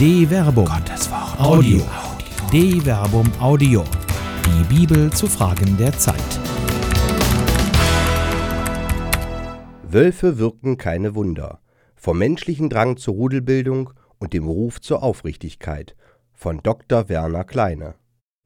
De Verbum. Gottes Wort. Audio. De Verbum Audio. Die Bibel zu Fragen der Zeit. Wölfe wirken keine Wunder. Vom menschlichen Drang zur Rudelbildung und dem Ruf zur Aufrichtigkeit von Dr. Werner Kleine.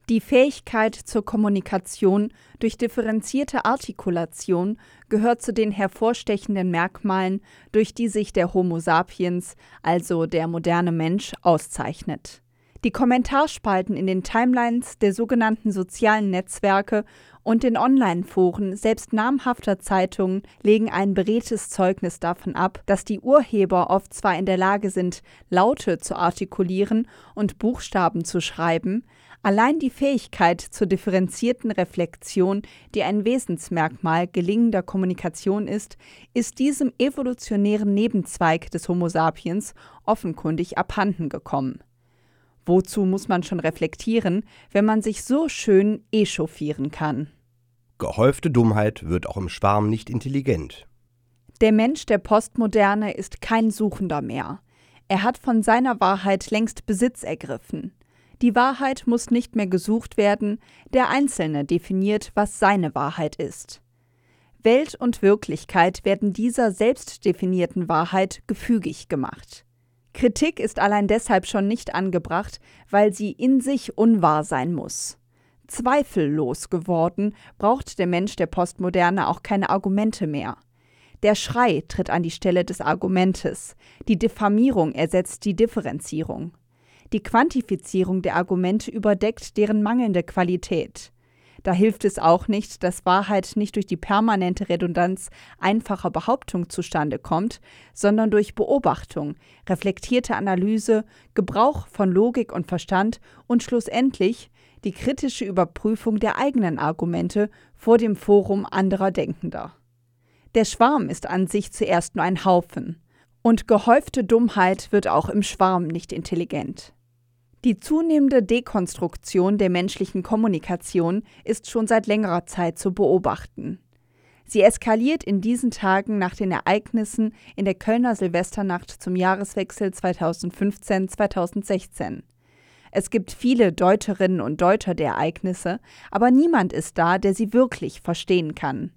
Die Fähigkeit zur Kommunikation durch differenzierte Artikulation gehört zu den hervorstechenden Merkmalen, durch die sich der Homo sapiens, also der moderne Mensch, auszeichnet. Die Kommentarspalten in den Timelines der sogenannten sozialen Netzwerke und den Online-Foren selbst namhafter Zeitungen legen ein beredtes Zeugnis davon ab, dass die Urheber oft zwar in der Lage sind, Laute zu artikulieren und Buchstaben zu schreiben, Allein die Fähigkeit zur differenzierten Reflexion, die ein Wesensmerkmal gelingender Kommunikation ist, ist diesem evolutionären Nebenzweig des Homo sapiens offenkundig abhanden gekommen. Wozu muss man schon reflektieren, wenn man sich so schön echauffieren kann? Gehäufte Dummheit wird auch im Schwarm nicht intelligent. Der Mensch der Postmoderne ist kein Suchender mehr. Er hat von seiner Wahrheit längst Besitz ergriffen. Die Wahrheit muss nicht mehr gesucht werden, der Einzelne definiert, was seine Wahrheit ist. Welt und Wirklichkeit werden dieser selbst definierten Wahrheit gefügig gemacht. Kritik ist allein deshalb schon nicht angebracht, weil sie in sich unwahr sein muss. Zweifellos geworden, braucht der Mensch der Postmoderne auch keine Argumente mehr. Der Schrei tritt an die Stelle des Argumentes, die Diffamierung ersetzt die Differenzierung. Die Quantifizierung der Argumente überdeckt deren mangelnde Qualität. Da hilft es auch nicht, dass Wahrheit nicht durch die permanente Redundanz einfacher Behauptung zustande kommt, sondern durch Beobachtung, reflektierte Analyse, Gebrauch von Logik und Verstand und schlussendlich die kritische Überprüfung der eigenen Argumente vor dem Forum anderer Denkender. Der Schwarm ist an sich zuerst nur ein Haufen, und gehäufte Dummheit wird auch im Schwarm nicht intelligent. Die zunehmende Dekonstruktion der menschlichen Kommunikation ist schon seit längerer Zeit zu beobachten. Sie eskaliert in diesen Tagen nach den Ereignissen in der Kölner Silvesternacht zum Jahreswechsel 2015-2016. Es gibt viele Deuterinnen und Deuter der Ereignisse, aber niemand ist da, der sie wirklich verstehen kann.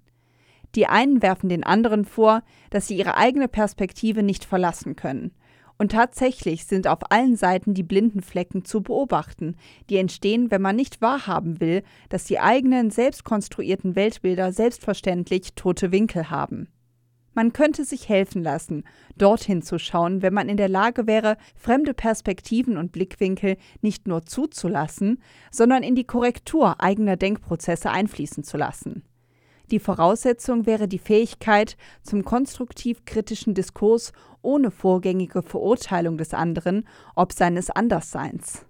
Die einen werfen den anderen vor, dass sie ihre eigene Perspektive nicht verlassen können, und tatsächlich sind auf allen Seiten die blinden Flecken zu beobachten, die entstehen, wenn man nicht wahrhaben will, dass die eigenen selbst konstruierten Weltbilder selbstverständlich tote Winkel haben. Man könnte sich helfen lassen, dorthin zu schauen, wenn man in der Lage wäre, fremde Perspektiven und Blickwinkel nicht nur zuzulassen, sondern in die Korrektur eigener Denkprozesse einfließen zu lassen. Die Voraussetzung wäre die Fähigkeit zum konstruktiv-kritischen Diskurs ohne vorgängige Verurteilung des anderen, ob seines Andersseins.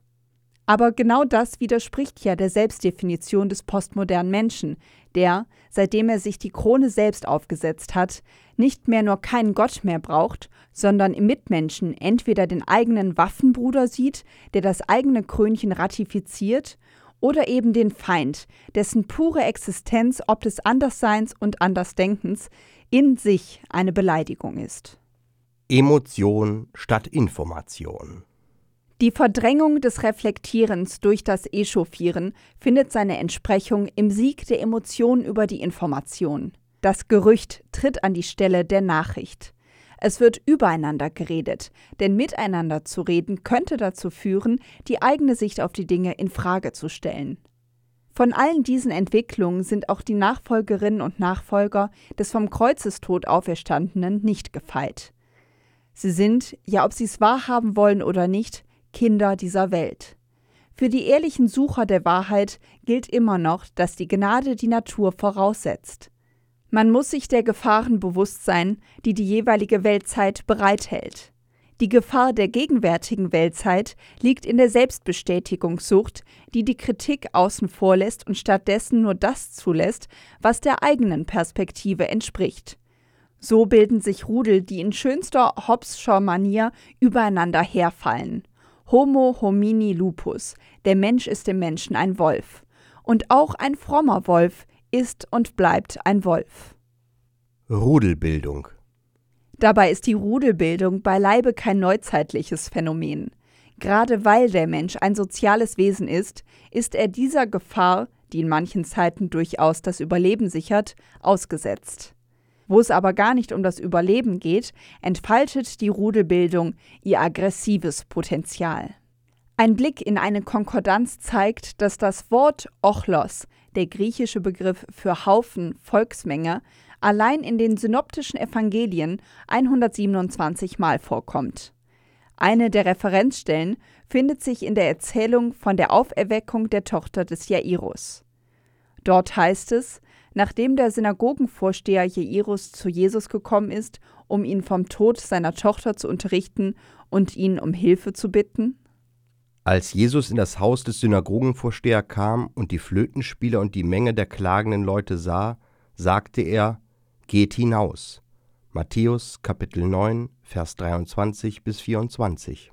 Aber genau das widerspricht ja der Selbstdefinition des postmodernen Menschen, der, seitdem er sich die Krone selbst aufgesetzt hat, nicht mehr nur keinen Gott mehr braucht, sondern im Mitmenschen entweder den eigenen Waffenbruder sieht, der das eigene Krönchen ratifiziert, oder eben den Feind, dessen pure Existenz ob des Andersseins und Andersdenkens in sich eine Beleidigung ist. Emotion statt Information. Die Verdrängung des Reflektierens durch das Echauffieren findet seine Entsprechung im Sieg der Emotion über die Information. Das Gerücht tritt an die Stelle der Nachricht. Es wird übereinander geredet, denn miteinander zu reden könnte dazu führen, die eigene Sicht auf die Dinge in Frage zu stellen. Von allen diesen Entwicklungen sind auch die Nachfolgerinnen und Nachfolger des vom Kreuzestod Auferstandenen nicht gefeit. Sie sind, ja ob sie es wahrhaben wollen oder nicht, Kinder dieser Welt. Für die ehrlichen Sucher der Wahrheit gilt immer noch, dass die Gnade die Natur voraussetzt. Man muss sich der Gefahren bewusst sein, die die jeweilige Weltzeit bereithält. Die Gefahr der gegenwärtigen Weltzeit liegt in der Selbstbestätigungssucht, die die Kritik außen vor lässt und stattdessen nur das zulässt, was der eigenen Perspektive entspricht. So bilden sich Rudel, die in schönster Hobbes'scher Manier übereinander herfallen. Homo homini lupus, der Mensch ist dem Menschen ein Wolf. Und auch ein frommer Wolf ist und bleibt ein Wolf. Rudelbildung. Dabei ist die Rudelbildung beileibe kein neuzeitliches Phänomen. Gerade weil der Mensch ein soziales Wesen ist, ist er dieser Gefahr, die in manchen Zeiten durchaus das Überleben sichert, ausgesetzt. Wo es aber gar nicht um das Überleben geht, entfaltet die Rudelbildung ihr aggressives Potenzial. Ein Blick in eine Konkordanz zeigt, dass das Wort Ochlos, der griechische Begriff für Haufen, Volksmenge, allein in den synoptischen Evangelien 127 Mal vorkommt. Eine der Referenzstellen findet sich in der Erzählung von der Auferweckung der Tochter des Jairus. Dort heißt es, nachdem der Synagogenvorsteher Jairus zu Jesus gekommen ist, um ihn vom Tod seiner Tochter zu unterrichten und ihn um Hilfe zu bitten, als Jesus in das Haus des Synagogenvorsteher kam und die Flötenspieler und die Menge der klagenden Leute sah, sagte er: Geht hinaus. Matthäus Kapitel 9, Vers 23 bis 24.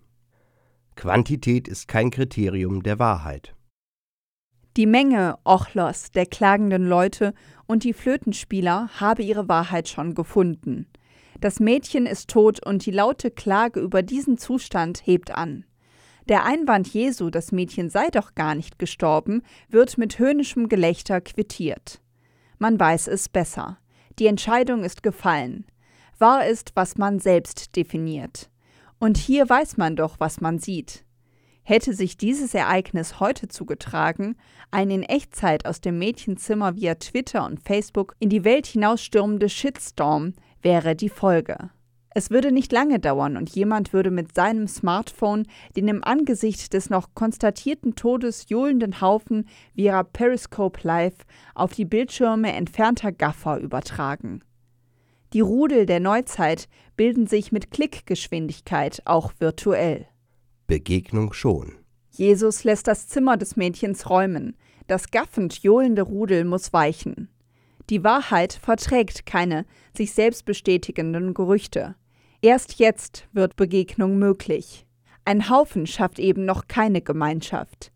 Quantität ist kein Kriterium der Wahrheit. Die Menge Ochlos der klagenden Leute und die Flötenspieler habe ihre Wahrheit schon gefunden. Das Mädchen ist tot und die laute Klage über diesen Zustand hebt an. Der Einwand Jesu, das Mädchen sei doch gar nicht gestorben, wird mit höhnischem Gelächter quittiert. Man weiß es besser. Die Entscheidung ist gefallen. Wahr ist, was man selbst definiert. Und hier weiß man doch, was man sieht. Hätte sich dieses Ereignis heute zugetragen, ein in Echtzeit aus dem Mädchenzimmer via Twitter und Facebook in die Welt hinausstürmende Shitstorm wäre die Folge. Es würde nicht lange dauern und jemand würde mit seinem Smartphone den im Angesicht des noch konstatierten Todes johlenden Haufen via Periscope Live auf die Bildschirme entfernter Gaffer übertragen. Die Rudel der Neuzeit bilden sich mit Klickgeschwindigkeit auch virtuell. Begegnung schon. Jesus lässt das Zimmer des Mädchens räumen. Das gaffend johlende Rudel muss weichen. Die Wahrheit verträgt keine sich selbst bestätigenden Gerüchte. Erst jetzt wird Begegnung möglich. Ein Haufen schafft eben noch keine Gemeinschaft.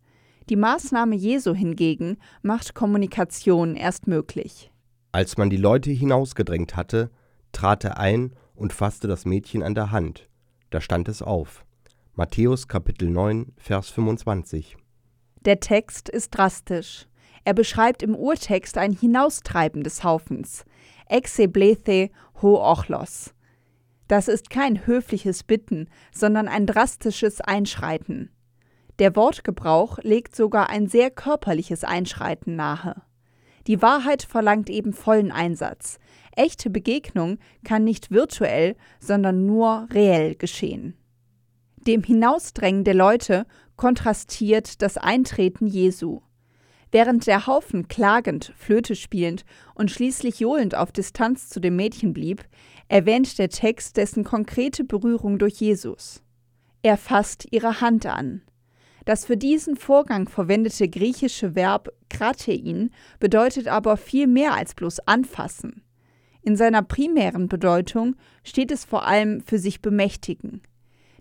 Die Maßnahme Jesu hingegen macht Kommunikation erst möglich. Als man die Leute hinausgedrängt hatte, trat er ein und fasste das Mädchen an der Hand. Da stand es auf. Matthäus Kapitel 9, Vers 25. Der Text ist drastisch. Er beschreibt im Urtext ein Hinaustreiben des Haufens. Exeblethe ho ochlos. Das ist kein höfliches Bitten, sondern ein drastisches Einschreiten. Der Wortgebrauch legt sogar ein sehr körperliches Einschreiten nahe. Die Wahrheit verlangt eben vollen Einsatz. Echte Begegnung kann nicht virtuell, sondern nur reell geschehen. Dem Hinausdrängen der Leute kontrastiert das Eintreten Jesu. Während der Haufen klagend, Flöte spielend und schließlich johlend auf Distanz zu dem Mädchen blieb, erwähnt der Text dessen konkrete Berührung durch Jesus. Er fasst ihre Hand an. Das für diesen Vorgang verwendete griechische Verb kratein bedeutet aber viel mehr als bloß anfassen. In seiner primären Bedeutung steht es vor allem für sich bemächtigen.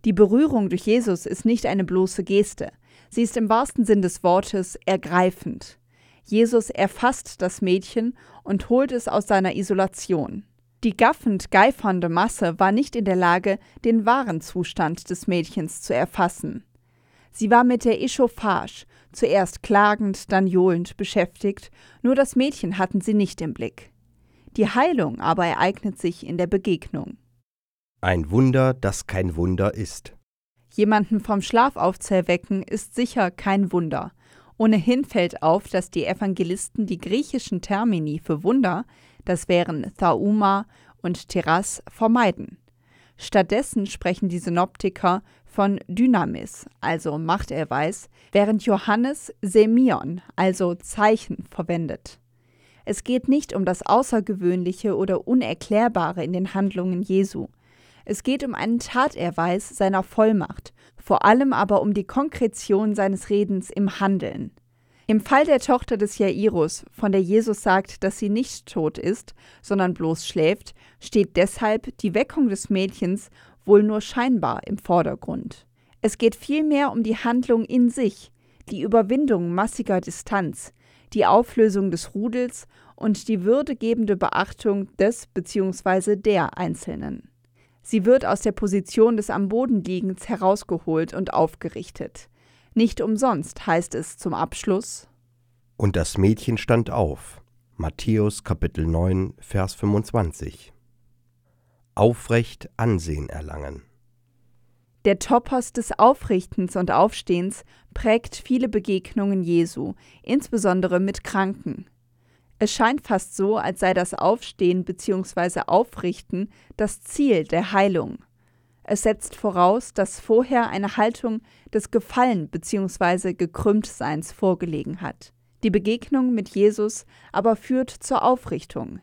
Die Berührung durch Jesus ist nicht eine bloße Geste, sie ist im wahrsten Sinn des Wortes ergreifend. Jesus erfasst das Mädchen und holt es aus seiner Isolation. Die gaffend geifernde Masse war nicht in der Lage, den wahren Zustand des Mädchens zu erfassen. Sie war mit der Echauffage, zuerst klagend, dann johlend beschäftigt, nur das Mädchen hatten sie nicht im Blick. Die Heilung aber ereignet sich in der Begegnung. Ein Wunder, das kein Wunder ist. Jemanden vom Schlaf aufzuerwecken, ist sicher kein Wunder. Ohnehin fällt auf, dass die Evangelisten die griechischen Termini für Wunder das wären Thauma und Teras, vermeiden. Stattdessen sprechen die Synoptiker von Dynamis, also Machterweis, während Johannes Semion, also Zeichen, verwendet. Es geht nicht um das Außergewöhnliche oder Unerklärbare in den Handlungen Jesu. Es geht um einen Taterweis seiner Vollmacht, vor allem aber um die Konkretion seines Redens im Handeln. Im Fall der Tochter des Jairus, von der Jesus sagt, dass sie nicht tot ist, sondern bloß schläft, steht deshalb die Weckung des Mädchens wohl nur scheinbar im Vordergrund. Es geht vielmehr um die Handlung in sich, die Überwindung massiger Distanz, die Auflösung des Rudels und die würdegebende Beachtung des bzw. der Einzelnen. Sie wird aus der Position des am Boden liegens herausgeholt und aufgerichtet. Nicht umsonst heißt es zum Abschluss Und das Mädchen stand auf. Matthäus Kapitel 9, Vers 25. Aufrecht Ansehen erlangen. Der Topos des Aufrichtens und Aufstehens prägt viele Begegnungen Jesu, insbesondere mit Kranken. Es scheint fast so, als sei das Aufstehen bzw. Aufrichten das Ziel der Heilung. Es setzt voraus, dass vorher eine Haltung des Gefallen bzw. Gekrümmtseins vorgelegen hat. Die Begegnung mit Jesus aber führt zur Aufrichtung.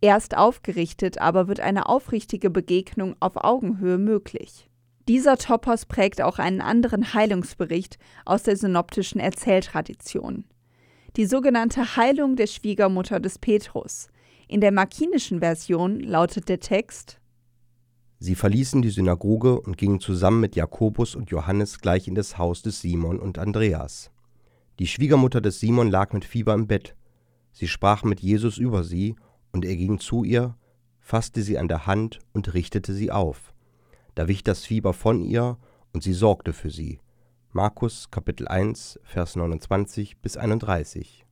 Erst aufgerichtet aber wird eine aufrichtige Begegnung auf Augenhöhe möglich. Dieser Topos prägt auch einen anderen Heilungsbericht aus der synoptischen Erzähltradition. Die sogenannte Heilung der Schwiegermutter des Petrus. In der markinischen Version lautet der Text Sie verließen die Synagoge und gingen zusammen mit Jakobus und Johannes gleich in das Haus des Simon und Andreas. Die Schwiegermutter des Simon lag mit Fieber im Bett. Sie sprach mit Jesus über sie, und er ging zu ihr, fasste sie an der Hand und richtete sie auf. Da wich das Fieber von ihr, und sie sorgte für sie. Markus Kapitel 1, Vers 29 bis 31.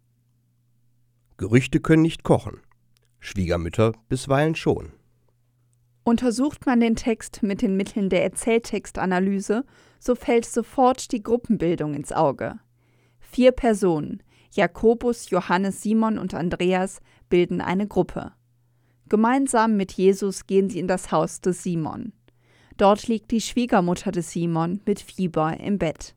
Gerüchte können nicht kochen, Schwiegermütter bisweilen schon. Untersucht man den Text mit den Mitteln der Erzähltextanalyse, so fällt sofort die Gruppenbildung ins Auge. Vier Personen, Jakobus, Johannes, Simon und Andreas, bilden eine Gruppe. Gemeinsam mit Jesus gehen sie in das Haus des Simon. Dort liegt die Schwiegermutter des Simon mit Fieber im Bett.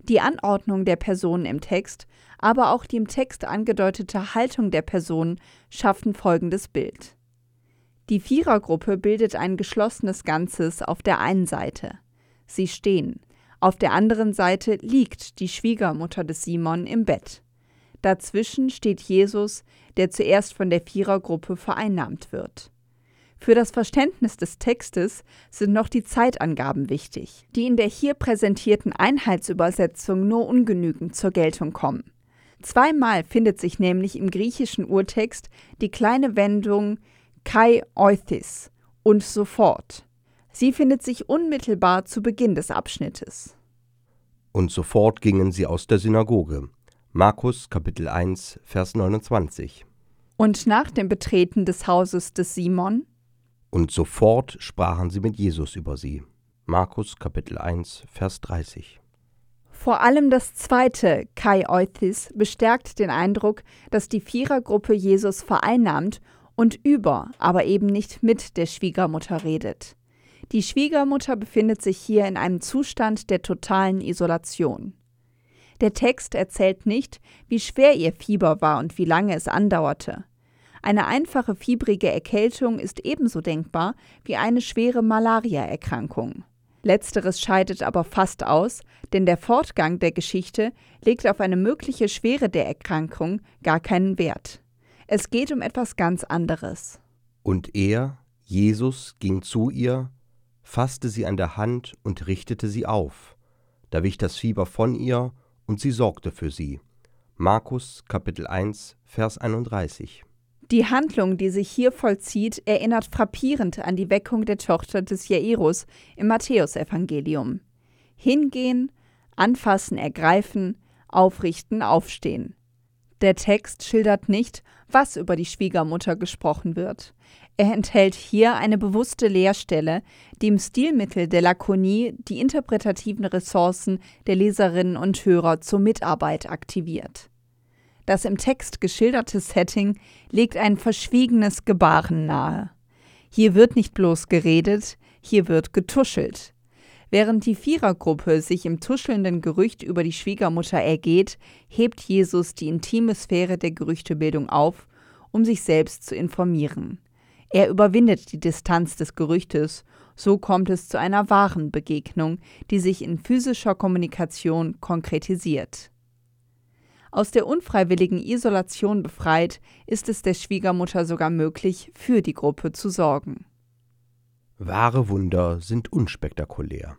Die Anordnung der Personen im Text, aber auch die im Text angedeutete Haltung der Personen schaffen folgendes Bild. Die Vierergruppe bildet ein geschlossenes Ganzes auf der einen Seite. Sie stehen. Auf der anderen Seite liegt die Schwiegermutter des Simon im Bett. Dazwischen steht Jesus, der zuerst von der Vierergruppe vereinnahmt wird. Für das Verständnis des Textes sind noch die Zeitangaben wichtig, die in der hier präsentierten Einheitsübersetzung nur ungenügend zur Geltung kommen. Zweimal findet sich nämlich im griechischen Urtext die kleine Wendung kai euthis und sofort. Sie findet sich unmittelbar zu Beginn des Abschnittes. Und sofort gingen sie aus der Synagoge. Markus Kapitel 1, Vers 29. Und nach dem Betreten des Hauses des Simon Und sofort sprachen sie mit Jesus über sie. Markus Kapitel 1, Vers 30. Vor allem das zweite Kai Euthis bestärkt den Eindruck, dass die Vierergruppe Jesus vereinnahmt und über, aber eben nicht mit der Schwiegermutter redet. Die Schwiegermutter befindet sich hier in einem Zustand der totalen Isolation. Der Text erzählt nicht, wie schwer ihr Fieber war und wie lange es andauerte. Eine einfache fiebrige Erkältung ist ebenso denkbar wie eine schwere Malariaerkrankung. Letzteres scheidet aber fast aus, denn der Fortgang der Geschichte legt auf eine mögliche Schwere der Erkrankung gar keinen Wert. Es geht um etwas ganz anderes. Und er, Jesus, ging zu ihr, fasste sie an der Hand und richtete sie auf. Da wich das Fieber von ihr, und sie sorgte für sie. Markus Kapitel 1, Vers 31. Die Handlung, die sich hier vollzieht, erinnert frappierend an die Weckung der Tochter des Jairus im Matthäusevangelium. Hingehen, anfassen, ergreifen, aufrichten, aufstehen. Der Text schildert nicht, was über die Schwiegermutter gesprochen wird. Er enthält hier eine bewusste Leerstelle, die im Stilmittel der Lakonie die interpretativen Ressourcen der Leserinnen und Hörer zur Mitarbeit aktiviert. Das im Text geschilderte Setting legt ein verschwiegenes Gebaren nahe. Hier wird nicht bloß geredet, hier wird getuschelt. Während die Vierergruppe sich im tuschelnden Gerücht über die Schwiegermutter ergeht, hebt Jesus die intime Sphäre der Gerüchtebildung auf, um sich selbst zu informieren. Er überwindet die Distanz des Gerüchtes, so kommt es zu einer wahren Begegnung, die sich in physischer Kommunikation konkretisiert. Aus der unfreiwilligen Isolation befreit, ist es der Schwiegermutter sogar möglich, für die Gruppe zu sorgen. Wahre Wunder sind unspektakulär.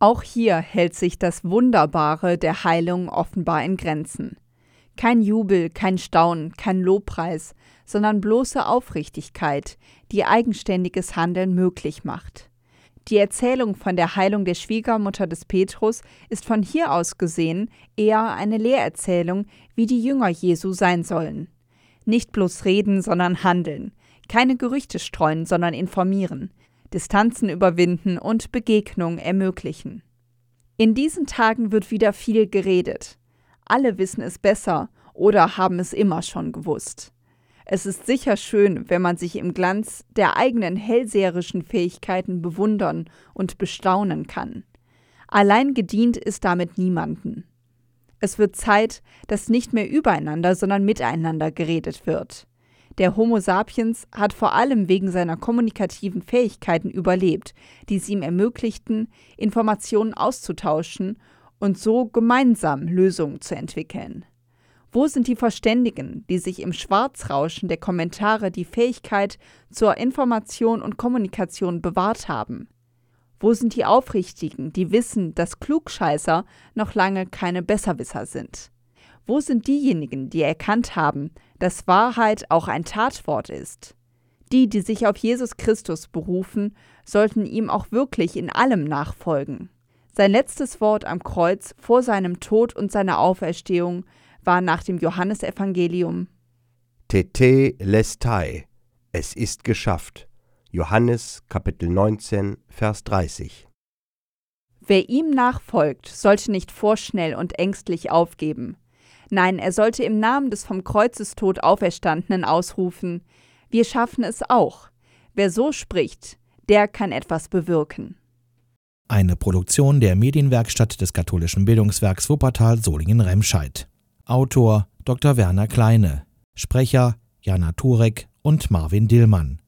Auch hier hält sich das Wunderbare der Heilung offenbar in Grenzen. Kein Jubel, kein Staunen, kein Lobpreis, sondern bloße Aufrichtigkeit, die eigenständiges Handeln möglich macht. Die Erzählung von der Heilung der Schwiegermutter des Petrus ist von hier aus gesehen eher eine Lehrerzählung, wie die Jünger Jesu sein sollen. Nicht bloß reden, sondern handeln, keine Gerüchte streuen, sondern informieren, Distanzen überwinden und Begegnung ermöglichen. In diesen Tagen wird wieder viel geredet. Alle wissen es besser oder haben es immer schon gewusst. Es ist sicher schön, wenn man sich im Glanz der eigenen hellseherischen Fähigkeiten bewundern und bestaunen kann. Allein gedient ist damit niemanden. Es wird Zeit, dass nicht mehr übereinander, sondern miteinander geredet wird. Der Homo sapiens hat vor allem wegen seiner kommunikativen Fähigkeiten überlebt, die es ihm ermöglichten, Informationen auszutauschen und so gemeinsam Lösungen zu entwickeln. Wo sind die Verständigen, die sich im Schwarzrauschen der Kommentare die Fähigkeit zur Information und Kommunikation bewahrt haben? Wo sind die Aufrichtigen, die wissen, dass Klugscheißer noch lange keine Besserwisser sind? Wo sind diejenigen, die erkannt haben, dass Wahrheit auch ein Tatwort ist? Die, die sich auf Jesus Christus berufen, sollten ihm auch wirklich in allem nachfolgen. Sein letztes Wort am Kreuz vor seinem Tod und seiner Auferstehung war nach dem Johannesevangelium Tete lestai, es ist geschafft. Johannes Kapitel 19, Vers 30. Wer ihm nachfolgt, sollte nicht vorschnell und ängstlich aufgeben. Nein, er sollte im Namen des vom Kreuzestod Auferstandenen ausrufen, wir schaffen es auch. Wer so spricht, der kann etwas bewirken. Eine Produktion der Medienwerkstatt des katholischen Bildungswerks Wuppertal Solingen-Remscheid. Autor Dr. Werner Kleine, Sprecher Jana Turek und Marvin Dillmann.